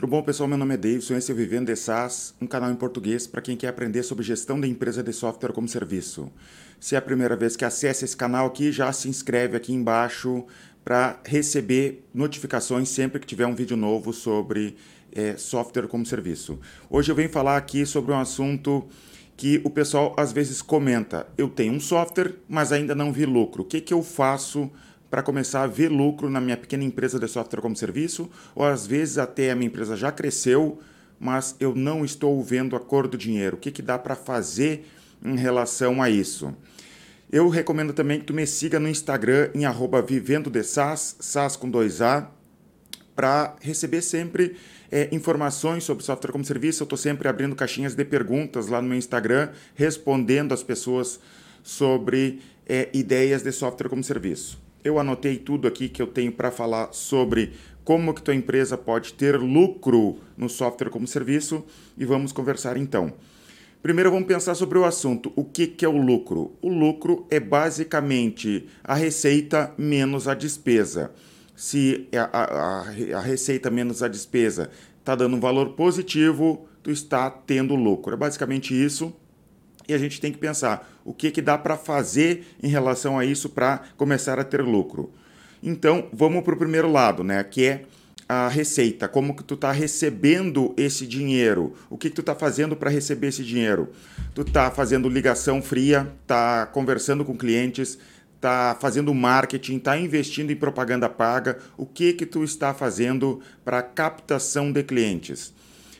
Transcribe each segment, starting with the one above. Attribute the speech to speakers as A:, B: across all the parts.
A: Tudo bom, pessoal? Meu nome é Davidson, esse é o Vivendo de SaaS, um canal em português para quem quer aprender sobre gestão da empresa de software como serviço. Se é a primeira vez que acessa esse canal aqui, já se inscreve aqui embaixo para receber notificações sempre que tiver um vídeo novo sobre é, software como serviço. Hoje eu venho falar aqui sobre um assunto que o pessoal às vezes comenta. Eu tenho um software, mas ainda não vi lucro. O que, que eu faço para começar a ver lucro na minha pequena empresa de software como serviço, ou às vezes até a minha empresa já cresceu, mas eu não estou vendo a cor do dinheiro. O que, que dá para fazer em relação a isso? Eu recomendo também que tu me siga no Instagram em arroba vivendo de SaaS, SaaS com 2A, para receber sempre é, informações sobre software como serviço. Eu estou sempre abrindo caixinhas de perguntas lá no meu Instagram, respondendo as pessoas sobre é, ideias de software como serviço. Eu anotei tudo aqui que eu tenho para falar sobre como que tua empresa pode ter lucro no software como serviço e vamos conversar então. Primeiro vamos pensar sobre o assunto. O que, que é o lucro? O lucro é basicamente a receita menos a despesa. Se a, a, a receita menos a despesa está dando um valor positivo, tu está tendo lucro. É basicamente isso e a gente tem que pensar o que, que dá para fazer em relação a isso para começar a ter lucro. Então, vamos para o primeiro lado, né, que é a receita, como que tu está recebendo esse dinheiro, o que, que tu está fazendo para receber esse dinheiro. Tu está fazendo ligação fria, está conversando com clientes, está fazendo marketing, está investindo em propaganda paga, o que que tu está fazendo para captação de clientes.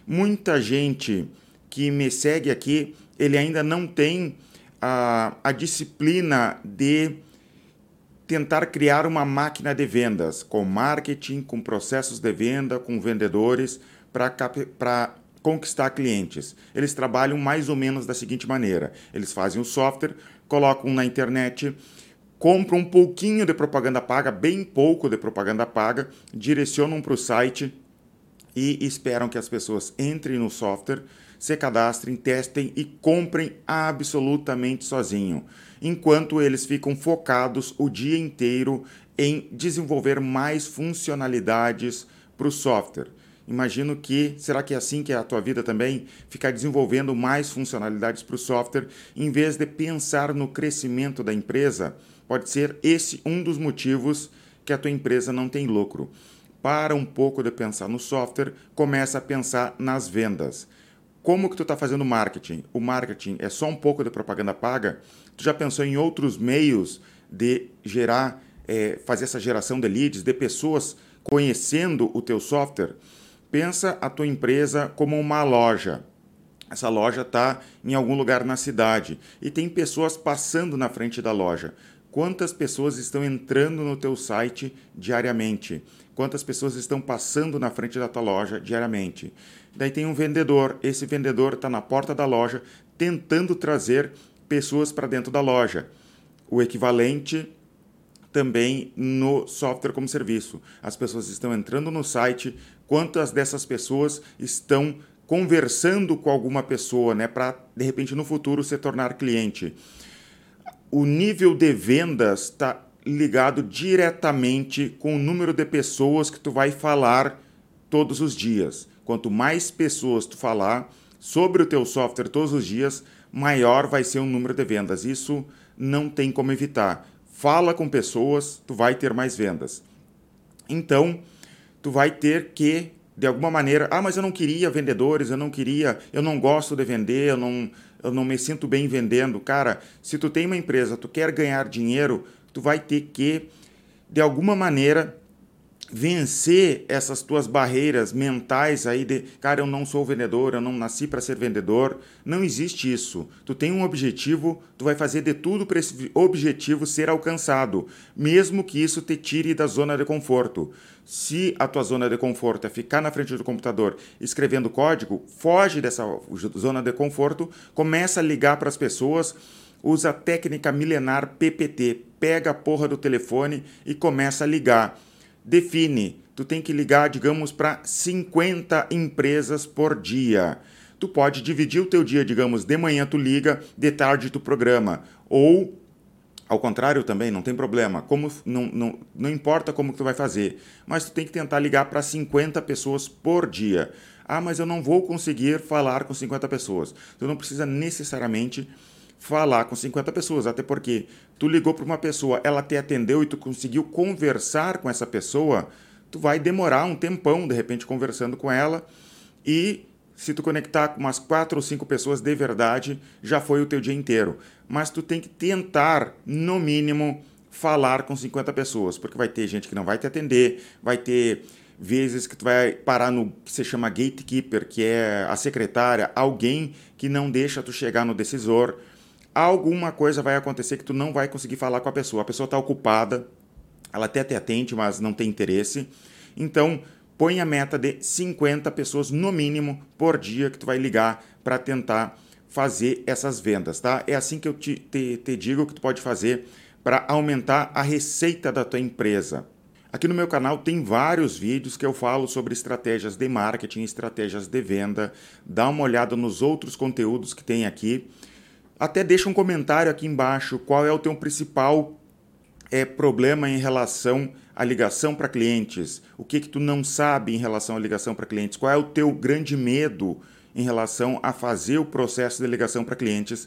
A: Muita gente que me segue aqui ele ainda não tem a, a disciplina de tentar criar uma máquina de vendas com marketing, com processos de venda, com vendedores para conquistar clientes. Eles trabalham mais ou menos da seguinte maneira: eles fazem o software, colocam na internet, compram um pouquinho de propaganda paga, bem pouco de propaganda paga, direcionam para o site e esperam que as pessoas entrem no software se cadastrem, testem e comprem absolutamente sozinho, enquanto eles ficam focados o dia inteiro em desenvolver mais funcionalidades para o software. Imagino que, será que é assim que é a tua vida também? Ficar desenvolvendo mais funcionalidades para o software, em vez de pensar no crescimento da empresa? Pode ser esse um dos motivos que a tua empresa não tem lucro. Para um pouco de pensar no software, começa a pensar nas vendas como que tu está fazendo marketing? O marketing é só um pouco de propaganda paga? Tu já pensou em outros meios de gerar, é, fazer essa geração de leads, de pessoas conhecendo o teu software? Pensa a tua empresa como uma loja. Essa loja está em algum lugar na cidade e tem pessoas passando na frente da loja. Quantas pessoas estão entrando no teu site diariamente? Quantas pessoas estão passando na frente da tua loja diariamente? Daí tem um vendedor. Esse vendedor está na porta da loja tentando trazer pessoas para dentro da loja. O equivalente também no software como serviço. As pessoas estão entrando no site, quantas dessas pessoas estão conversando com alguma pessoa, né, para de repente no futuro se tornar cliente o nível de vendas está ligado diretamente com o número de pessoas que tu vai falar todos os dias. Quanto mais pessoas tu falar sobre o teu software todos os dias, maior vai ser o número de vendas. Isso não tem como evitar. Fala com pessoas, tu vai ter mais vendas. Então, tu vai ter que de alguma maneira, ah, mas eu não queria vendedores, eu não queria, eu não gosto de vender, eu não, eu não me sinto bem vendendo. Cara, se tu tem uma empresa, tu quer ganhar dinheiro, tu vai ter que, de alguma maneira, vencer essas tuas barreiras mentais aí de, cara, eu não sou vendedor, eu não nasci para ser vendedor. Não existe isso. Tu tem um objetivo, tu vai fazer de tudo para esse objetivo ser alcançado, mesmo que isso te tire da zona de conforto. Se a tua zona de conforto é ficar na frente do computador escrevendo código, foge dessa zona de conforto, começa a ligar para as pessoas, usa a técnica milenar PPT, pega a porra do telefone e começa a ligar define, tu tem que ligar, digamos, para 50 empresas por dia. Tu pode dividir o teu dia, digamos, de manhã tu liga, de tarde tu programa, ou Ao contrário também, não tem problema. Como não, não, não importa como que tu vai fazer, mas tu tem que tentar ligar para 50 pessoas por dia. Ah, mas eu não vou conseguir falar com 50 pessoas. Tu não precisa necessariamente falar com 50 pessoas, até porque tu ligou para uma pessoa, ela te atendeu e tu conseguiu conversar com essa pessoa, tu vai demorar um tempão de repente conversando com ela e se tu conectar com umas quatro ou cinco pessoas de verdade, já foi o teu dia inteiro. Mas tu tem que tentar, no mínimo, falar com 50 pessoas, porque vai ter gente que não vai te atender, vai ter vezes que tu vai parar no que se chama gatekeeper, que é a secretária, alguém que não deixa tu chegar no decisor. Alguma coisa vai acontecer que tu não vai conseguir falar com a pessoa. A pessoa está ocupada, ela até te atende, mas não tem interesse. Então, põe a meta de 50 pessoas no mínimo por dia que tu vai ligar para tentar fazer essas vendas, tá? É assim que eu te, te, te digo que tu pode fazer para aumentar a receita da tua empresa. Aqui no meu canal tem vários vídeos que eu falo sobre estratégias de marketing, estratégias de venda. Dá uma olhada nos outros conteúdos que tem aqui. Até deixa um comentário aqui embaixo qual é o teu principal é, problema em relação à ligação para clientes? O que que tu não sabe em relação à ligação para clientes? Qual é o teu grande medo em relação a fazer o processo de ligação para clientes?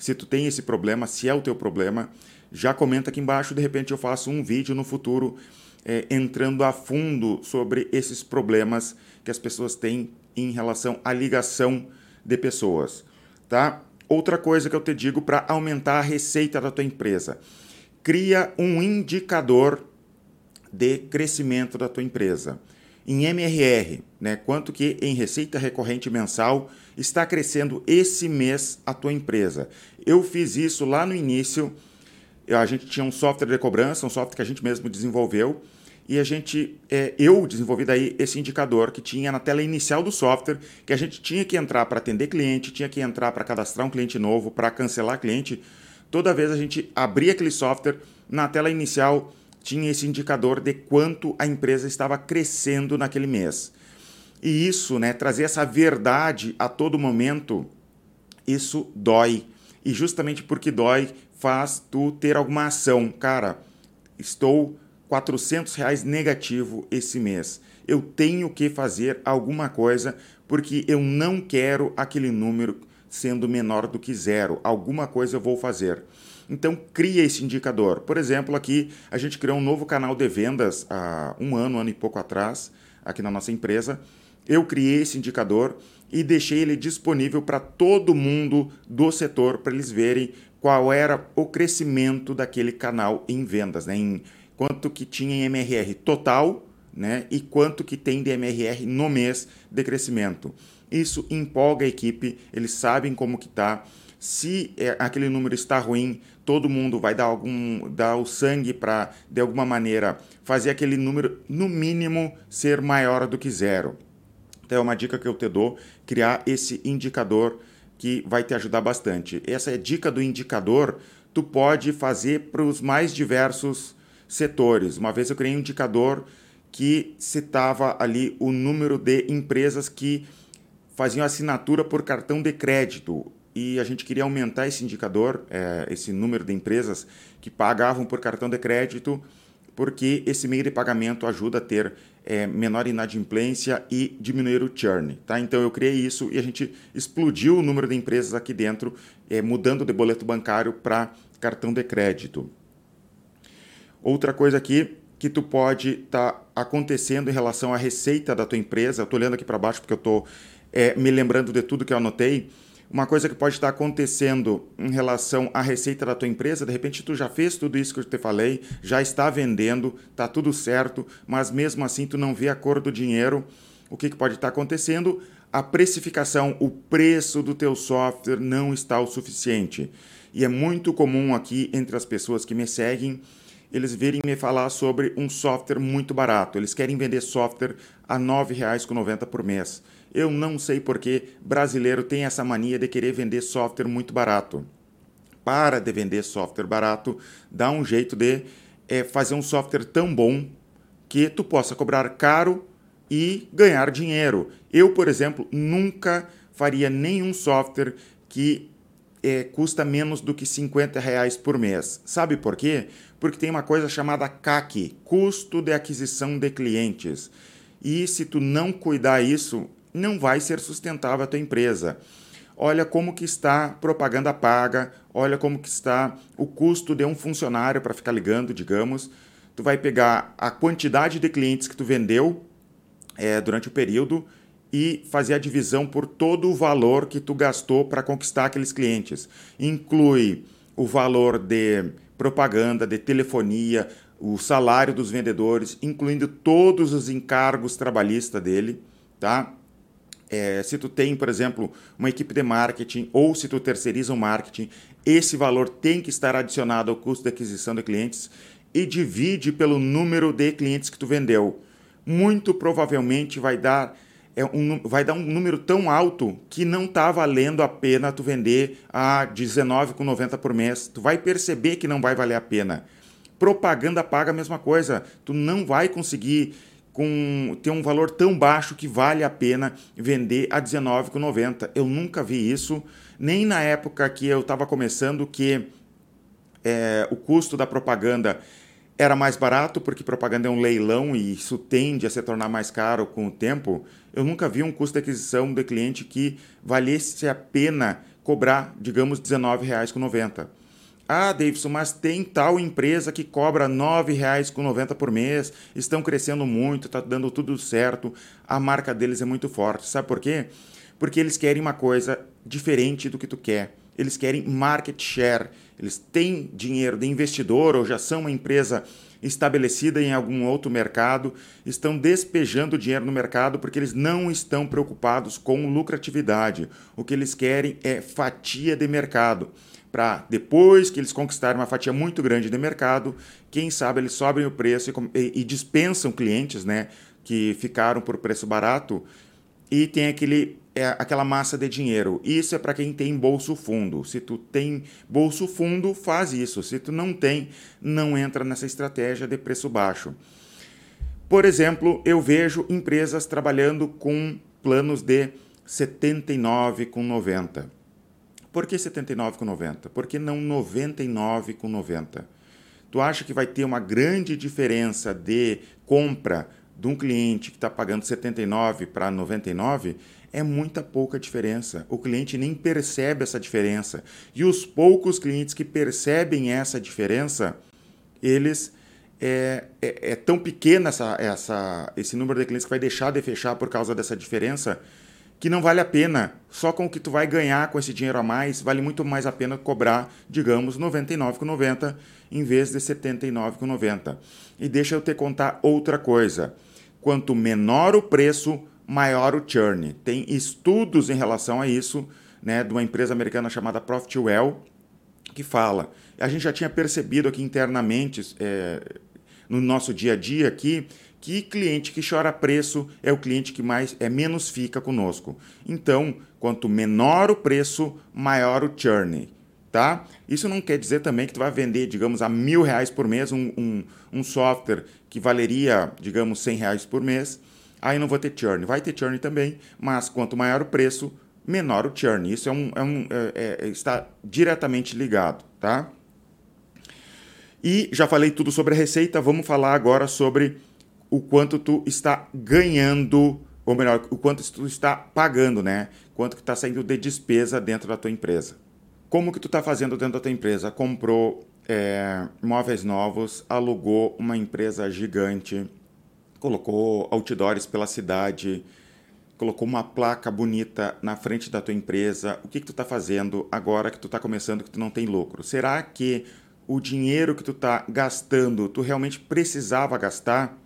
A: Se tu tem esse problema, se é o teu problema, já comenta aqui embaixo. De repente eu faço um vídeo no futuro é, entrando a fundo sobre esses problemas que as pessoas têm em relação à ligação de pessoas, tá? Outra coisa que eu te digo para aumentar a receita da tua empresa cria um indicador de crescimento da tua empresa. Em MRR, né, quanto que em receita recorrente mensal está crescendo esse mês a tua empresa. Eu fiz isso lá no início. A gente tinha um software de cobrança, um software que a gente mesmo desenvolveu, e a gente, é, eu desenvolvi daí esse indicador que tinha na tela inicial do software, que a gente tinha que entrar para atender cliente, tinha que entrar para cadastrar um cliente novo, para cancelar cliente, toda vez a gente abria aquele software, na tela inicial tinha esse indicador de quanto a empresa estava crescendo naquele mês. E isso, né, trazer essa verdade a todo momento, isso dói. E justamente porque dói, faz tu ter alguma ação. Cara, estou 400 reais negativo esse mês. Eu tenho que fazer alguma coisa porque eu não quero aquele número sendo menor do que zero. Alguma coisa eu vou fazer. Então, cria esse indicador. Por exemplo, aqui a gente criou um novo canal de vendas há um ano, um ano e pouco atrás, aqui na nossa empresa. Eu criei esse indicador e deixei ele disponível para todo mundo do setor, para eles verem qual era o crescimento daquele canal em vendas, né? em quanto que tinha em MRR total né? e quanto que tem de MRR no mês de crescimento. Isso empolga a equipe, eles sabem como que está. Se é, aquele número está ruim, todo mundo vai dar algum dar o sangue para de alguma maneira fazer aquele número no mínimo ser maior do que zero. Então é uma dica que eu te dou, criar esse indicador que vai te ajudar bastante. Essa é dica do indicador, tu pode fazer para os mais diversos setores. Uma vez eu criei um indicador que citava ali o número de empresas que faziam assinatura por cartão de crédito e a gente queria aumentar esse indicador, é, esse número de empresas que pagavam por cartão de crédito, porque esse meio de pagamento ajuda a ter é, menor inadimplência e diminuir o churn. Tá? Então eu criei isso e a gente explodiu o número de empresas aqui dentro, é, mudando de boleto bancário para cartão de crédito. Outra coisa aqui que tu pode estar tá acontecendo em relação à receita da tua empresa, eu estou olhando aqui para baixo porque eu estou é, me lembrando de tudo que eu anotei, uma coisa que pode estar acontecendo em relação à receita da tua empresa, de repente tu já fez tudo isso que eu te falei, já está vendendo, está tudo certo, mas mesmo assim tu não vê a cor do dinheiro. O que, que pode estar acontecendo? A precificação, o preço do teu software não está o suficiente. E é muito comum aqui entre as pessoas que me seguem eles virem me falar sobre um software muito barato. Eles querem vender software a R$ 9,90 por mês. Eu não sei porque brasileiro tem essa mania de querer vender software muito barato. Para de vender software barato, dá um jeito de é, fazer um software tão bom que tu possa cobrar caro e ganhar dinheiro. Eu, por exemplo, nunca faria nenhum software que é, custa menos do que 50 reais por mês. Sabe por quê? Porque tem uma coisa chamada CAC, custo de aquisição de clientes. E se tu não cuidar isso, não vai ser sustentável a tua empresa. Olha como que está propaganda paga, olha como que está o custo de um funcionário para ficar ligando, digamos. Tu vai pegar a quantidade de clientes que tu vendeu é, durante o período e fazer a divisão por todo o valor que tu gastou para conquistar aqueles clientes. Inclui o valor de propaganda, de telefonia, o salário dos vendedores, incluindo todos os encargos trabalhistas dele, tá? É, se tu tem, por exemplo, uma equipe de marketing ou se tu terceiriza o marketing, esse valor tem que estar adicionado ao custo de aquisição de clientes e divide pelo número de clientes que tu vendeu. Muito provavelmente vai dar é um, vai dar um número tão alto que não está valendo a pena tu vender a R$19,90 por mês. Tu vai perceber que não vai valer a pena. Propaganda paga a mesma coisa. Tu não vai conseguir com, ter um valor tão baixo que vale a pena vender a R$19,90. Eu nunca vi isso, nem na época que eu estava começando, que é, o custo da propaganda era mais barato, porque propaganda é um leilão e isso tende a se tornar mais caro com o tempo. Eu nunca vi um custo de aquisição de cliente que valesse a pena cobrar, digamos, R$19,90. Ah, Davidson, mas tem tal empresa que cobra R$ 9,90 por mês, estão crescendo muito, está dando tudo certo, a marca deles é muito forte. Sabe por quê? Porque eles querem uma coisa diferente do que tu quer. Eles querem market share, eles têm dinheiro de investidor ou já são uma empresa estabelecida em algum outro mercado, estão despejando dinheiro no mercado porque eles não estão preocupados com lucratividade. O que eles querem é fatia de mercado. Para depois que eles conquistarem uma fatia muito grande de mercado, quem sabe eles sobem o preço e, e dispensam clientes né, que ficaram por preço barato e tem aquele é aquela massa de dinheiro. Isso é para quem tem bolso fundo. Se tu tem bolso fundo, faz isso. Se tu não tem, não entra nessa estratégia de preço baixo. Por exemplo, eu vejo empresas trabalhando com planos de 79,90. Por que 79,90? Por que não 99,90? Tu acha que vai ter uma grande diferença de compra de um cliente que está pagando 79 para 99? É muita pouca diferença. O cliente nem percebe essa diferença. E os poucos clientes que percebem essa diferença, eles é, é, é, tão pequeno essa, essa, esse número de clientes que vai deixar de fechar por causa dessa diferença que não vale a pena. Só com o que tu vai ganhar com esse dinheiro a mais, vale muito mais a pena cobrar, digamos, R$ 99,90 em vez de R$ 79,90. E deixa eu te contar outra coisa. Quanto menor o preço, maior o churn. Tem estudos em relação a isso, né, de uma empresa americana chamada Profitwell, que fala. A gente já tinha percebido aqui internamente, é, no nosso dia a dia aqui, que cliente que chora preço é o cliente que mais é menos fica conosco. Então, quanto menor o preço, maior o churn. Tá? Isso não quer dizer também que tu vai vender, digamos, a mil reais por mês um, um, um software que valeria, digamos, cem reais por mês aí não vou ter churn. Vai ter churn também, mas quanto maior o preço, menor o churn. Isso é um, é um é, é, está diretamente ligado, tá? E já falei tudo sobre a receita, vamos falar agora sobre o quanto tu está ganhando, ou melhor, o quanto tu está pagando, né? Quanto que está saindo de despesa dentro da tua empresa. Como que tu está fazendo dentro da tua empresa? Comprou é, móveis novos, alugou uma empresa gigante, colocou outdoors pela cidade, colocou uma placa bonita na frente da tua empresa. O que, que tu está fazendo agora que tu está começando que tu não tem lucro? Será que o dinheiro que tu está gastando, tu realmente precisava gastar?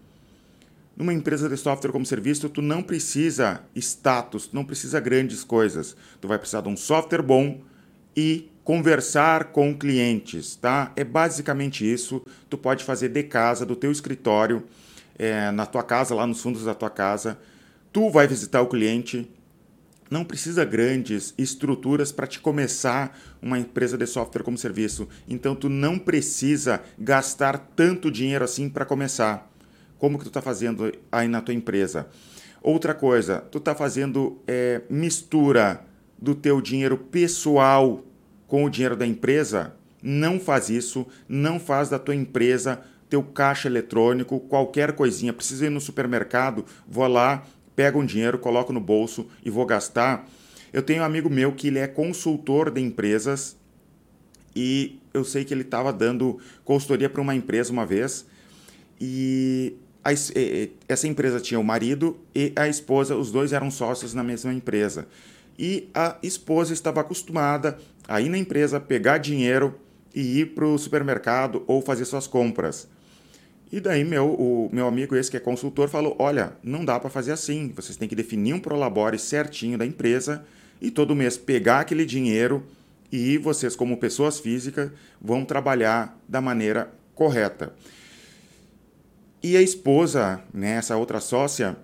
A: Numa empresa de software como serviço, tu não precisa status, tu não precisa grandes coisas. Tu vai precisar de um software bom e conversar com clientes, tá? É basicamente isso. Tu pode fazer de casa, do teu escritório é, na tua casa, lá nos fundos da tua casa. Tu vai visitar o cliente. Não precisa grandes estruturas para te começar uma empresa de software como serviço. Então tu não precisa gastar tanto dinheiro assim para começar. Como que tu está fazendo aí na tua empresa? Outra coisa, tu está fazendo é, mistura do teu dinheiro pessoal com o dinheiro da empresa, não faz isso, não faz da tua empresa teu caixa eletrônico, qualquer coisinha. Preciso ir no supermercado, vou lá, pego um dinheiro, coloco no bolso e vou gastar. Eu tenho um amigo meu que ele é consultor de empresas e eu sei que ele estava dando consultoria para uma empresa uma vez e a, essa empresa tinha o marido e a esposa, os dois eram sócios na mesma empresa. E a esposa estava acostumada a ir na empresa, pegar dinheiro e ir para o supermercado ou fazer suas compras. E daí meu, o meu amigo esse que é consultor falou, olha, não dá para fazer assim, vocês têm que definir um prolabore certinho da empresa e todo mês pegar aquele dinheiro e vocês como pessoas físicas vão trabalhar da maneira correta. E a esposa, né, essa outra sócia,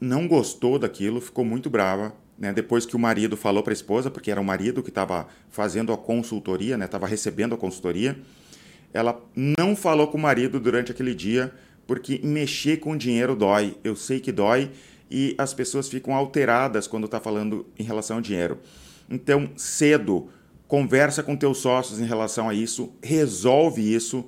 A: não gostou daquilo, ficou muito brava. Né, depois que o marido falou para a esposa, porque era o marido que estava fazendo a consultoria, estava né, recebendo a consultoria, ela não falou com o marido durante aquele dia, porque mexer com dinheiro dói. Eu sei que dói e as pessoas ficam alteradas quando está falando em relação ao dinheiro. Então, cedo, conversa com teus sócios em relação a isso, resolve isso,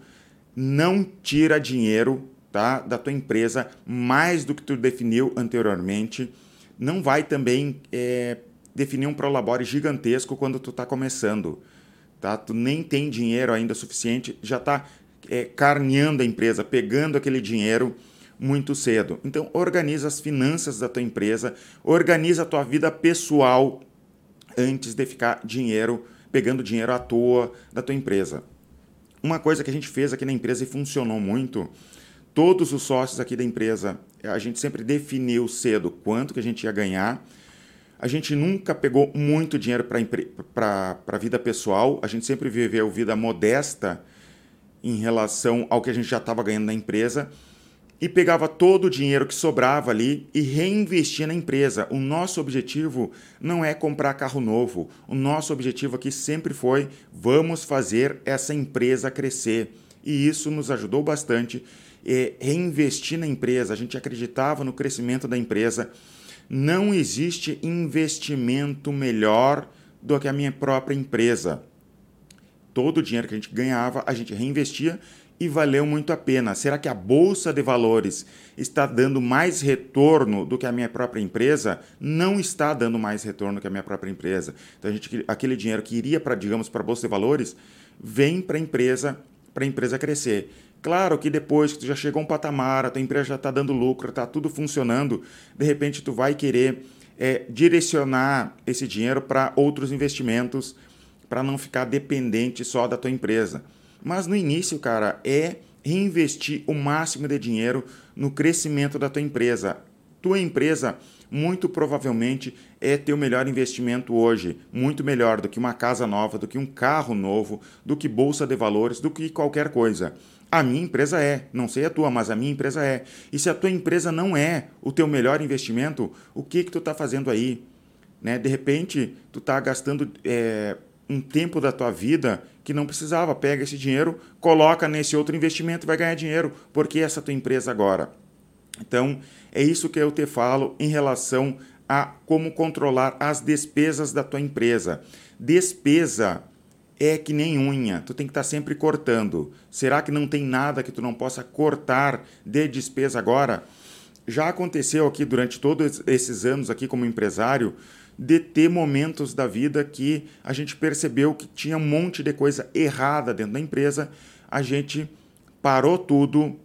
A: não tira dinheiro tá, da tua empresa mais do que tu definiu anteriormente. Não vai também é, definir um prolabore gigantesco quando tu está começando. Tá? Tu nem tem dinheiro ainda suficiente, já está é, carneando a empresa, pegando aquele dinheiro muito cedo. Então, organiza as finanças da tua empresa, organiza a tua vida pessoal antes de ficar dinheiro, pegando dinheiro à toa da tua empresa. Uma coisa que a gente fez aqui na empresa e funcionou muito todos os sócios aqui da empresa, a gente sempre definiu cedo quanto que a gente ia ganhar. A gente nunca pegou muito dinheiro para a vida pessoal, a gente sempre viveu vida modesta em relação ao que a gente já estava ganhando na empresa e pegava todo o dinheiro que sobrava ali e reinvestia na empresa. O nosso objetivo não é comprar carro novo. O nosso objetivo aqui sempre foi vamos fazer essa empresa crescer. E isso nos ajudou bastante é, reinvestir na empresa, a gente acreditava no crescimento da empresa. Não existe investimento melhor do que a minha própria empresa. Todo o dinheiro que a gente ganhava, a gente reinvestia e valeu muito a pena. Será que a bolsa de valores está dando mais retorno do que a minha própria empresa? Não está dando mais retorno que a minha própria empresa. Então a gente aquele dinheiro que iria para, digamos, para a bolsa de valores, vem para a empresa, para a empresa crescer. Claro que depois que tu já chegou a um patamar, a tua empresa já está dando lucro, está tudo funcionando, de repente tu vai querer é, direcionar esse dinheiro para outros investimentos, para não ficar dependente só da tua empresa. Mas no início, cara, é reinvestir o máximo de dinheiro no crescimento da tua empresa. Tua empresa muito provavelmente é teu melhor investimento hoje, muito melhor do que uma casa nova, do que um carro novo, do que bolsa de valores, do que qualquer coisa. A minha empresa é, não sei a tua, mas a minha empresa é. E se a tua empresa não é o teu melhor investimento, o que que tu está fazendo aí? Né? De repente, tu está gastando é, um tempo da tua vida que não precisava. Pega esse dinheiro, coloca nesse outro investimento e vai ganhar dinheiro. Porque essa tua empresa agora? Então, é isso que eu te falo em relação a como controlar as despesas da tua empresa. Despesa é que nem unha, tu tem que estar tá sempre cortando. Será que não tem nada que tu não possa cortar de despesa agora? Já aconteceu aqui durante todos esses anos aqui como empresário de ter momentos da vida que a gente percebeu que tinha um monte de coisa errada dentro da empresa, a gente parou tudo,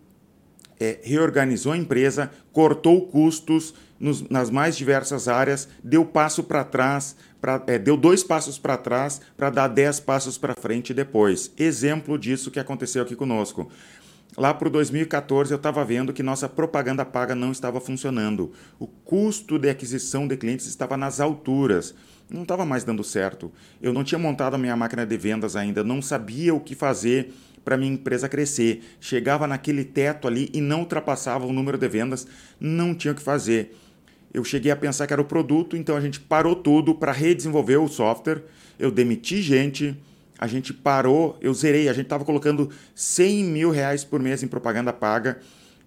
A: é, reorganizou a empresa, cortou custos nos, nas mais diversas áreas, deu passo para trás, pra, é, deu dois passos para trás para dar dez passos para frente depois. Exemplo disso que aconteceu aqui conosco. Lá para o 2014 eu estava vendo que nossa propaganda paga não estava funcionando. O custo de aquisição de clientes estava nas alturas. Não estava mais dando certo. Eu não tinha montado a minha máquina de vendas ainda, não sabia o que fazer para minha empresa crescer. Chegava naquele teto ali e não ultrapassava o número de vendas, não tinha o que fazer eu cheguei a pensar que era o produto, então a gente parou tudo para redesenvolver o software. Eu demiti gente, a gente parou, eu zerei, a gente estava colocando 100 mil reais por mês em propaganda paga.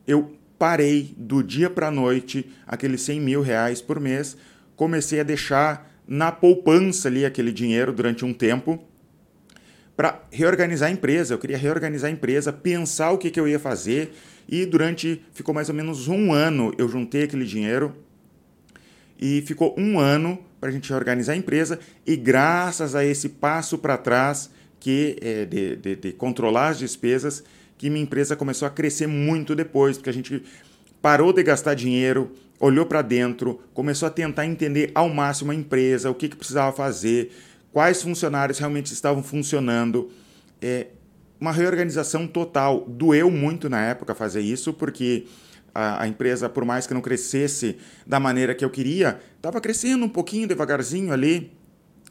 A: Eu parei do dia para a noite aqueles 100 mil reais por mês, comecei a deixar na poupança ali aquele dinheiro durante um tempo para reorganizar a empresa. Eu queria reorganizar a empresa, pensar o que, que eu ia fazer. E durante, ficou mais ou menos um ano, eu juntei aquele dinheiro. E ficou um ano para a gente reorganizar a empresa. E graças a esse passo para trás que é, de, de, de controlar as despesas, que minha empresa começou a crescer muito depois, porque a gente parou de gastar dinheiro, olhou para dentro, começou a tentar entender ao máximo a empresa, o que, que precisava fazer, quais funcionários realmente estavam funcionando. É uma reorganização total. Doeu muito na época fazer isso, porque a, a empresa, por mais que não crescesse da maneira que eu queria, estava crescendo um pouquinho devagarzinho ali.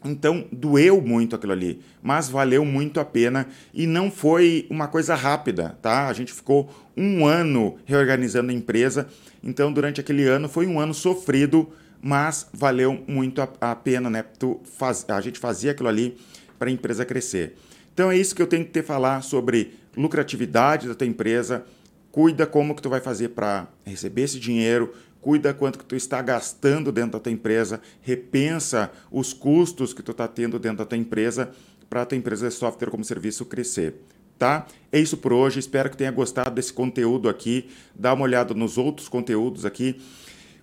A: Então doeu muito aquilo ali, mas valeu muito a pena e não foi uma coisa rápida, tá? A gente ficou um ano reorganizando a empresa, então durante aquele ano foi um ano sofrido, mas valeu muito a, a pena, né? Tu faz, a gente fazia aquilo ali para a empresa crescer. Então é isso que eu tenho que te falar sobre lucratividade da tua empresa. Cuida como que tu vai fazer para receber esse dinheiro, cuida quanto que tu está gastando dentro da tua empresa, repensa os custos que tu está tendo dentro da tua empresa para a tua empresa de software como serviço crescer. Tá? É isso por hoje. Espero que tenha gostado desse conteúdo aqui. Dá uma olhada nos outros conteúdos aqui.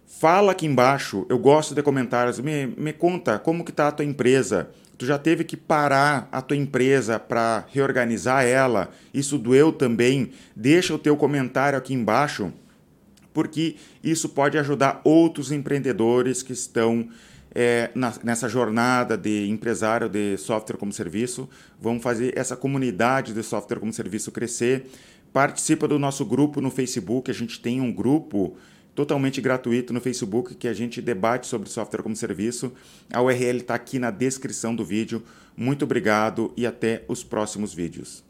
A: Fala aqui embaixo, eu gosto de comentários. Me, me conta como que está a tua empresa. Tu já teve que parar a tua empresa para reorganizar ela? Isso doeu também? Deixa o teu comentário aqui embaixo, porque isso pode ajudar outros empreendedores que estão é, na, nessa jornada de empresário de software como serviço. Vamos fazer essa comunidade de software como serviço crescer. Participa do nosso grupo no Facebook. A gente tem um grupo totalmente gratuito no Facebook que a gente debate sobre software como serviço. A URL está aqui na descrição do vídeo. Muito obrigado e até os próximos vídeos.